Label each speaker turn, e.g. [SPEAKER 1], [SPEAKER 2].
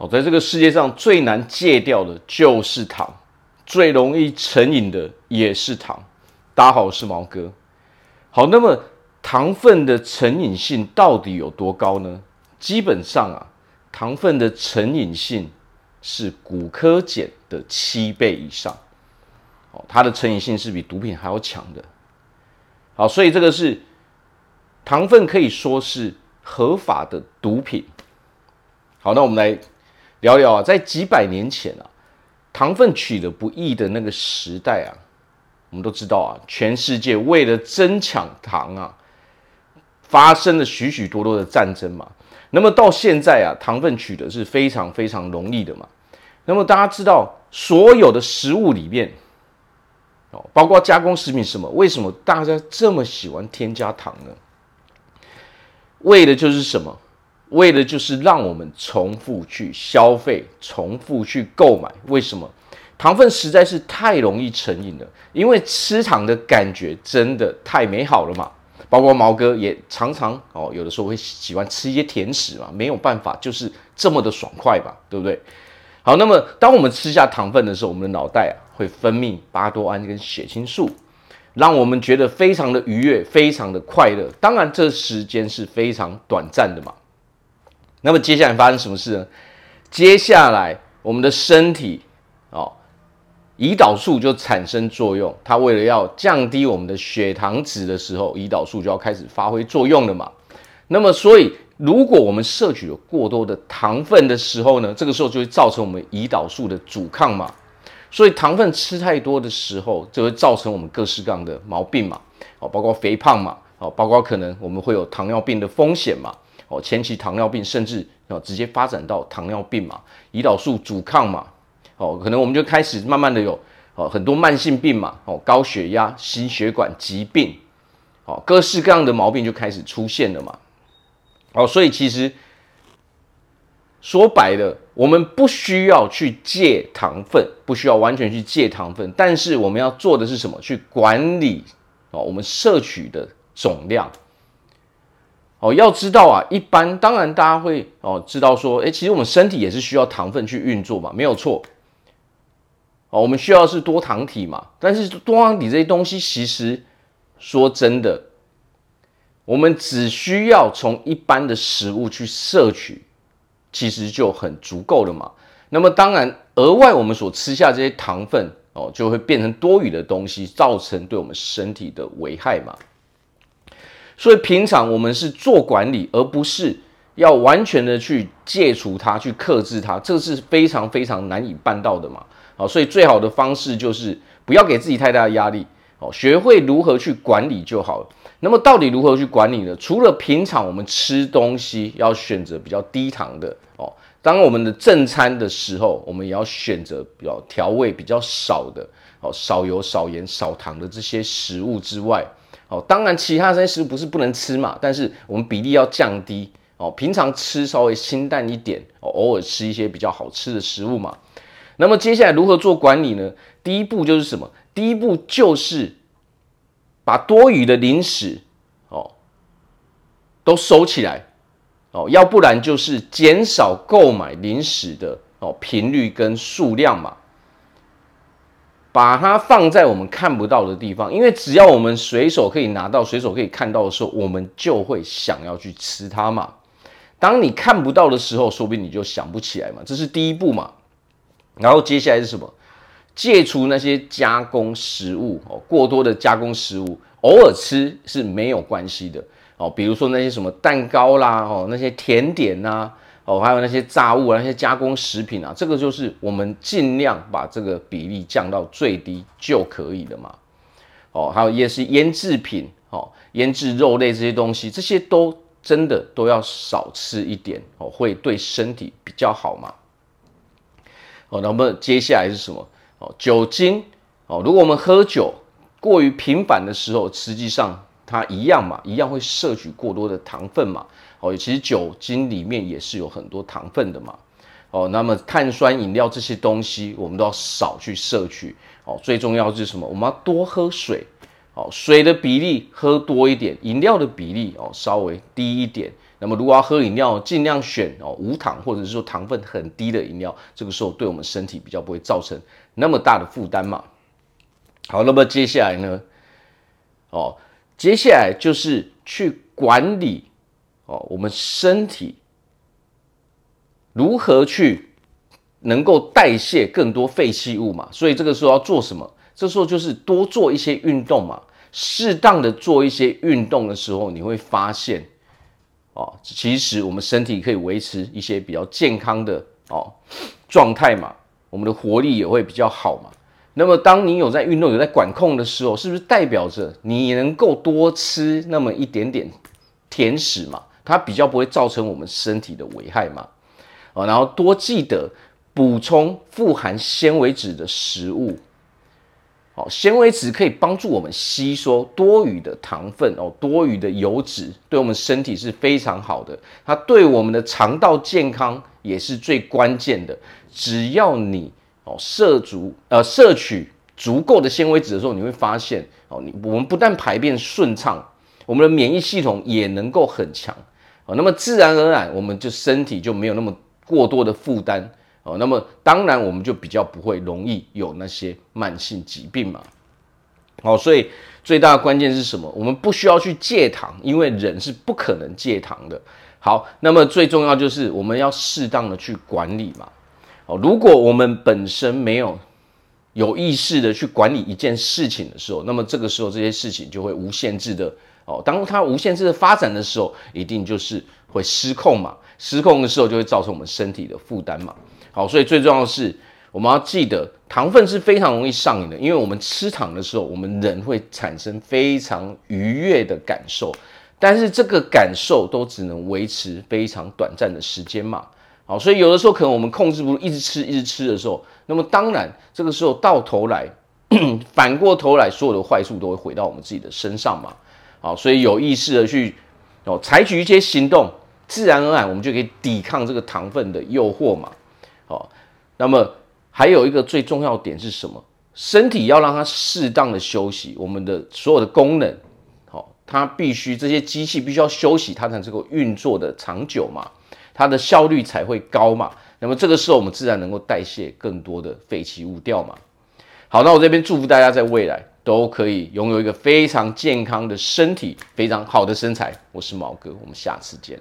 [SPEAKER 1] 好，在这个世界上最难戒掉的就是糖，最容易成瘾的也是糖。大家好，我是毛哥。好，那么糖分的成瘾性到底有多高呢？基本上啊，糖分的成瘾性是骨科碱的七倍以上。哦，它的成瘾性是比毒品还要强的。好，所以这个是糖分可以说是合法的毒品。好，那我们来。聊聊啊，在几百年前啊，糖分取得不易的那个时代啊，我们都知道啊，全世界为了争抢糖啊，发生了许许多多的战争嘛。那么到现在啊，糖分取得是非常非常容易的嘛。那么大家知道，所有的食物里面，哦，包括加工食品什么，为什么大家这么喜欢添加糖呢？为的就是什么？为的就是让我们重复去消费，重复去购买。为什么？糖分实在是太容易成瘾了，因为吃糖的感觉真的太美好了嘛。包括毛哥也常常哦，有的时候会喜欢吃一些甜食嘛，没有办法，就是这么的爽快吧，对不对？好，那么当我们吃下糖分的时候，我们的脑袋啊会分泌巴多胺跟血清素，让我们觉得非常的愉悦，非常的快乐。当然，这时间是非常短暂的嘛。那么接下来发生什么事呢？接下来我们的身体哦，胰岛素就产生作用。它为了要降低我们的血糖值的时候，胰岛素就要开始发挥作用了嘛。那么，所以如果我们摄取了过多的糖分的时候呢，这个时候就会造成我们胰岛素的阻抗嘛。所以糖分吃太多的时候，就会造成我们各式各样的毛病嘛。哦，包括肥胖嘛。哦，包括可能我们会有糖尿病的风险嘛。哦，前期糖尿病甚至哦直接发展到糖尿病嘛，胰岛素阻抗嘛，哦，可能我们就开始慢慢的有哦很多慢性病嘛，哦高血压、心血管疾病，哦各式各样的毛病就开始出现了嘛，哦，所以其实说白了，我们不需要去戒糖分，不需要完全去戒糖分，但是我们要做的是什么？去管理哦我们摄取的总量。哦，要知道啊，一般当然大家会哦知道说，诶，其实我们身体也是需要糖分去运作嘛，没有错。哦，我们需要的是多糖体嘛，但是多糖体这些东西，其实说真的，我们只需要从一般的食物去摄取，其实就很足够了嘛。那么当然，额外我们所吃下这些糖分哦，就会变成多余的东西，造成对我们身体的危害嘛。所以平常我们是做管理，而不是要完全的去戒除它、去克制它，这是非常非常难以办到的嘛。好，所以最好的方式就是不要给自己太大的压力，哦，学会如何去管理就好了。那么到底如何去管理呢？除了平常我们吃东西要选择比较低糖的哦，当我们的正餐的时候，我们也要选择比较调味比较少的哦，少油、少盐、少糖的这些食物之外。哦，当然，其他这些食物不是不能吃嘛，但是我们比例要降低哦。平常吃稍微清淡一点，哦，偶尔吃一些比较好吃的食物嘛。那么接下来如何做管理呢？第一步就是什么？第一步就是把多余的零食哦都收起来哦，要不然就是减少购买零食的哦频率跟数量嘛。把它放在我们看不到的地方，因为只要我们随手可以拿到、随手可以看到的时候，我们就会想要去吃它嘛。当你看不到的时候，说不定你就想不起来嘛。这是第一步嘛。然后接下来是什么？戒除那些加工食物哦，过多的加工食物，偶尔吃是没有关系的哦。比如说那些什么蛋糕啦，哦，那些甜点呐。哦，还有那些炸物啊，那些加工食品啊，这个就是我们尽量把这个比例降到最低就可以了嘛。哦，还有也是腌制品，哦，腌制肉类这些东西，这些都真的都要少吃一点哦，会对身体比较好嘛。哦，那么接下来是什么？哦，酒精哦，如果我们喝酒过于频繁的时候，实际上它一样嘛，一样会摄取过多的糖分嘛。哦，其实酒精里面也是有很多糖分的嘛。哦，那么碳酸饮料这些东西，我们都要少去摄取。哦，最重要的是什么？我们要多喝水。哦，水的比例喝多一点，饮料的比例哦稍微低一点。那么如果要喝饮料，尽量选哦无糖或者是说糖分很低的饮料，这个时候对我们身体比较不会造成那么大的负担嘛。好，那么接下来呢？哦，接下来就是去管理哦我们身体如何去能够代谢更多废弃物嘛。所以这个时候要做什么？这时候就是多做一些运动嘛。适当的做一些运动的时候，你会发现。哦，其实我们身体可以维持一些比较健康的哦状态嘛，我们的活力也会比较好嘛。那么，当你有在运动、有在管控的时候，是不是代表着你能够多吃那么一点点甜食嘛？它比较不会造成我们身体的危害嘛？哦，然后多记得补充富含纤维质的食物。哦，纤维质可以帮助我们吸收多余的糖分哦，多余的油脂，对我们身体是非常好的。它对我们的肠道健康也是最关键的。只要你哦摄足呃摄取足够的纤维质的时候，你会发现哦，你我们不但排便顺畅，我们的免疫系统也能够很强哦。那么自然而然，我们就身体就没有那么过多的负担。哦，那么当然我们就比较不会容易有那些慢性疾病嘛。好，所以最大的关键是什么？我们不需要去戒糖，因为人是不可能戒糖的。好，那么最重要就是我们要适当的去管理嘛。哦，如果我们本身没有有意识的去管理一件事情的时候，那么这个时候这些事情就会无限制的哦。当它无限制的发展的时候，一定就是会失控嘛。失控的时候就会造成我们身体的负担嘛。好，所以最重要的是，我们要记得，糖分是非常容易上瘾的，因为我们吃糖的时候，我们人会产生非常愉悦的感受，但是这个感受都只能维持非常短暂的时间嘛。好，所以有的时候可能我们控制不住，一直吃，一直吃的时候，那么当然这个时候到头来，反过头来，所有的坏处都会回到我们自己的身上嘛。好，所以有意识的去哦采取一些行动，自然而然我们就可以抵抗这个糖分的诱惑嘛。好，那么还有一个最重要点是什么？身体要让它适当的休息，我们的所有的功能，好，它必须这些机器必须要休息，它才能够运作的长久嘛，它的效率才会高嘛。那么这个时候我们自然能够代谢更多的废弃物掉嘛。好，那我这边祝福大家在未来都可以拥有一个非常健康的身体，非常好的身材。我是毛哥，我们下次见。